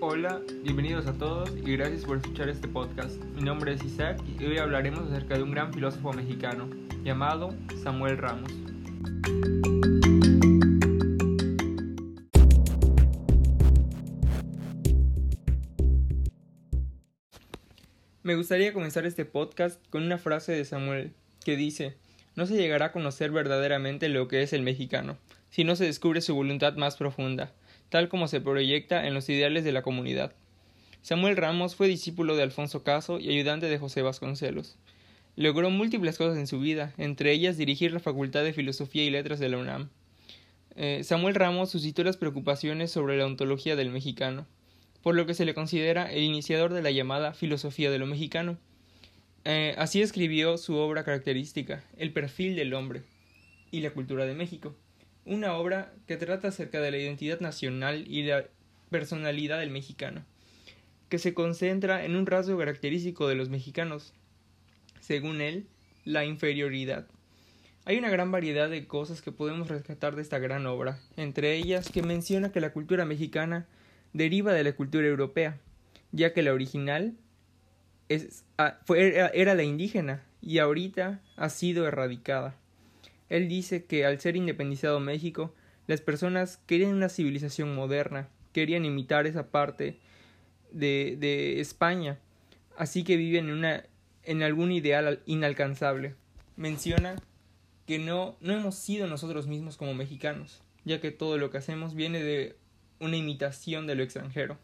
Hola, bienvenidos a todos y gracias por escuchar este podcast. Mi nombre es Isaac y hoy hablaremos acerca de un gran filósofo mexicano llamado Samuel Ramos. Me gustaría comenzar este podcast con una frase de Samuel que dice, no se llegará a conocer verdaderamente lo que es el mexicano, si no se descubre su voluntad más profunda, tal como se proyecta en los ideales de la comunidad. Samuel Ramos fue discípulo de Alfonso Caso y ayudante de José Vasconcelos. Logró múltiples cosas en su vida, entre ellas dirigir la Facultad de Filosofía y Letras de la UNAM. Eh, Samuel Ramos suscitó las preocupaciones sobre la ontología del mexicano, por lo que se le considera el iniciador de la llamada filosofía de lo mexicano. Eh, así escribió su obra característica, El perfil del hombre y la cultura de México una obra que trata acerca de la identidad nacional y la personalidad del mexicano, que se concentra en un rasgo característico de los mexicanos, según él, la inferioridad. Hay una gran variedad de cosas que podemos rescatar de esta gran obra, entre ellas que menciona que la cultura mexicana deriva de la cultura europea, ya que la original es, ah, era la indígena y ahorita ha sido erradicada. Él dice que al ser independizado México, las personas querían una civilización moderna, querían imitar esa parte de, España, así que viven en, una, en algún ideal inalcanzable. Menciona que no, no hemos sido nosotros mismos como mexicanos, ya que todo lo que hacemos viene de una imitación de lo extranjero.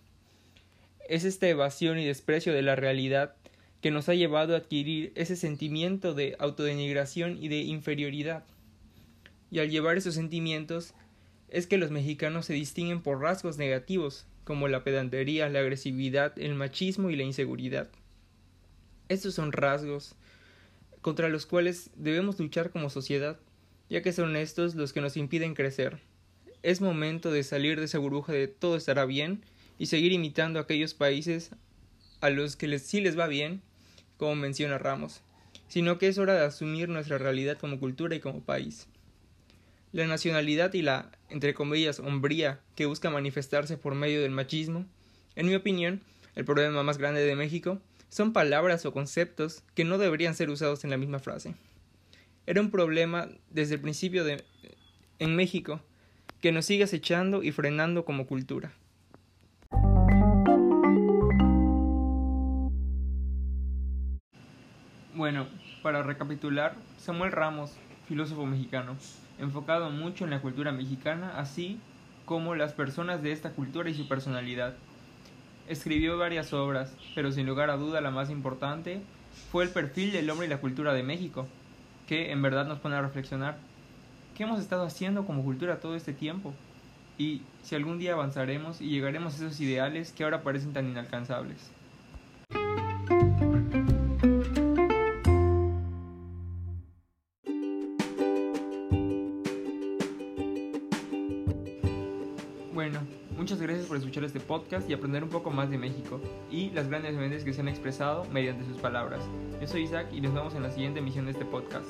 Es esta evasión y desprecio de la realidad que nos ha llevado a adquirir ese sentimiento de autodenigración y de inferioridad y al llevar esos sentimientos es que los mexicanos se distinguen por rasgos negativos, como la pedantería, la agresividad, el machismo y la inseguridad. Estos son rasgos contra los cuales debemos luchar como sociedad, ya que son estos los que nos impiden crecer. Es momento de salir de esa burbuja de todo estará bien y seguir imitando a aquellos países a los que sí les va bien, como menciona Ramos, sino que es hora de asumir nuestra realidad como cultura y como país. La nacionalidad y la, entre comillas, hombría que busca manifestarse por medio del machismo, en mi opinión, el problema más grande de México, son palabras o conceptos que no deberían ser usados en la misma frase. Era un problema desde el principio de, en México que nos sigue acechando y frenando como cultura. Bueno, para recapitular, Samuel Ramos, filósofo mexicano, enfocado mucho en la cultura mexicana, así como las personas de esta cultura y su personalidad. Escribió varias obras, pero sin lugar a duda la más importante fue el perfil del hombre y la cultura de México, que en verdad nos pone a reflexionar. ¿Qué hemos estado haciendo como cultura todo este tiempo? Y si algún día avanzaremos y llegaremos a esos ideales que ahora parecen tan inalcanzables. Bueno, muchas gracias por escuchar este podcast y aprender un poco más de México y las grandes mentes que se han expresado mediante sus palabras. Yo soy Isaac y nos vemos en la siguiente emisión de este podcast.